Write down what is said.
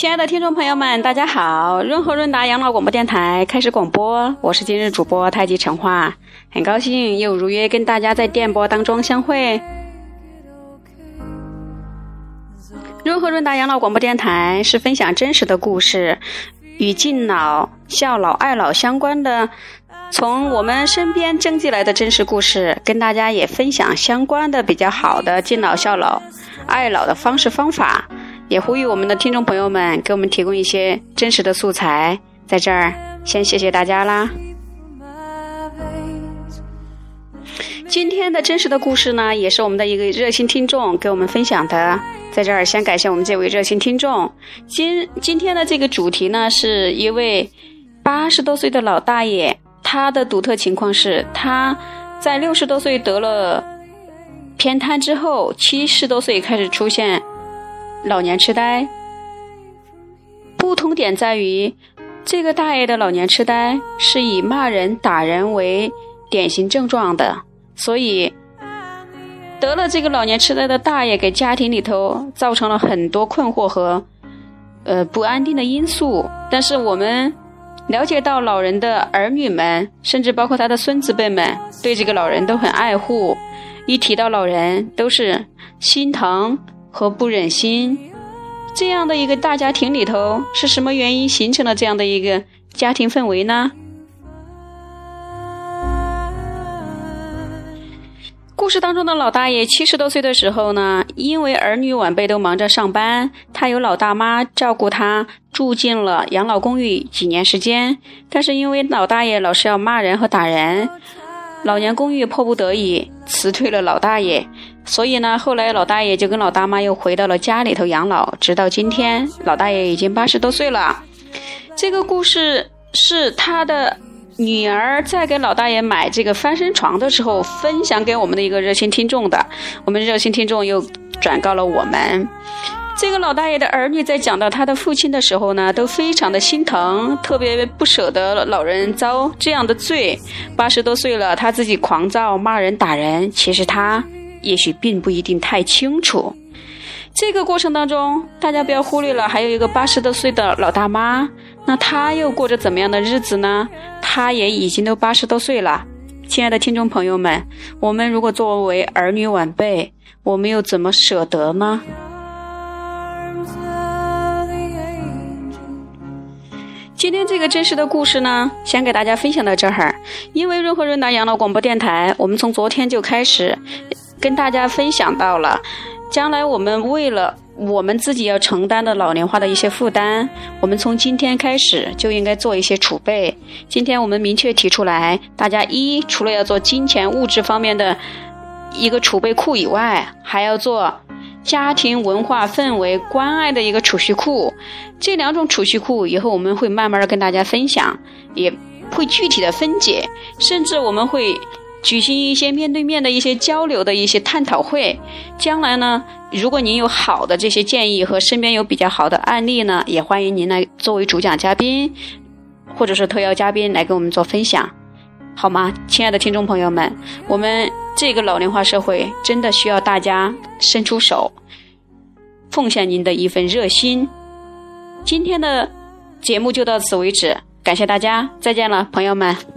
亲爱的听众朋友们，大家好！润和润达养老广播电台开始广播，我是今日主播太极陈化，很高兴又如约跟大家在电波当中相会。润和润达养老广播电台是分享真实的故事，与敬老、孝老、爱老相关的，从我们身边征集来的真实故事，跟大家也分享相关的比较好的敬老、孝老、爱老的方式方法。也呼吁我们的听众朋友们给我们提供一些真实的素材，在这儿先谢谢大家啦。今天的真实的故事呢，也是我们的一个热心听众给我们分享的，在这儿先感谢我们这位热心听众。今今天的这个主题呢，是一位八十多岁的老大爷，他的独特情况是他在六十多岁得了偏瘫之后，七十多岁开始出现。老年痴呆，不同点在于，这个大爷的老年痴呆是以骂人、打人为典型症状的，所以得了这个老年痴呆的大爷给家庭里头造成了很多困惑和呃不安定的因素。但是我们了解到，老人的儿女们，甚至包括他的孙子辈们，对这个老人都很爱护，一提到老人都是心疼。和不忍心，这样的一个大家庭里头，是什么原因形成了这样的一个家庭氛围呢？故事当中的老大爷七十多岁的时候呢，因为儿女晚辈都忙着上班，他有老大妈照顾他，住进了养老公寓几年时间。但是因为老大爷老是要骂人和打人，老年公寓迫不得已辞退了老大爷。所以呢，后来老大爷就跟老大妈又回到了家里头养老，直到今天，老大爷已经八十多岁了。这个故事是他的女儿在给老大爷买这个翻身床的时候分享给我们的一个热心听众的，我们热心听众又转告了我们。这个老大爷的儿女在讲到他的父亲的时候呢，都非常的心疼，特别不舍得老人遭这样的罪。八十多岁了，他自己狂躁、骂人、打人，其实他。也许并不一定太清楚，这个过程当中，大家不要忽略了，还有一个八十多岁的老大妈，那她又过着怎么样的日子呢？她也已经都八十多岁了。亲爱的听众朋友们，我们如果作为儿女晚辈，我们又怎么舍得呢？今天这个真实的故事呢，先给大家分享到这儿。因为润和润达养老广播电台，我们从昨天就开始。跟大家分享到了，将来我们为了我们自己要承担的老龄化的一些负担，我们从今天开始就应该做一些储备。今天我们明确提出来，大家一除了要做金钱物质方面的一个储备库以外，还要做家庭文化氛围关爱的一个储蓄库。这两种储蓄库以后我们会慢慢的跟大家分享，也会具体的分解，甚至我们会。举行一些面对面的一些交流的一些探讨会，将来呢，如果您有好的这些建议和身边有比较好的案例呢，也欢迎您来作为主讲嘉宾，或者是特邀嘉宾来跟我们做分享，好吗？亲爱的听众朋友们，我们这个老龄化社会真的需要大家伸出手，奉献您的一份热心。今天的节目就到此为止，感谢大家，再见了，朋友们。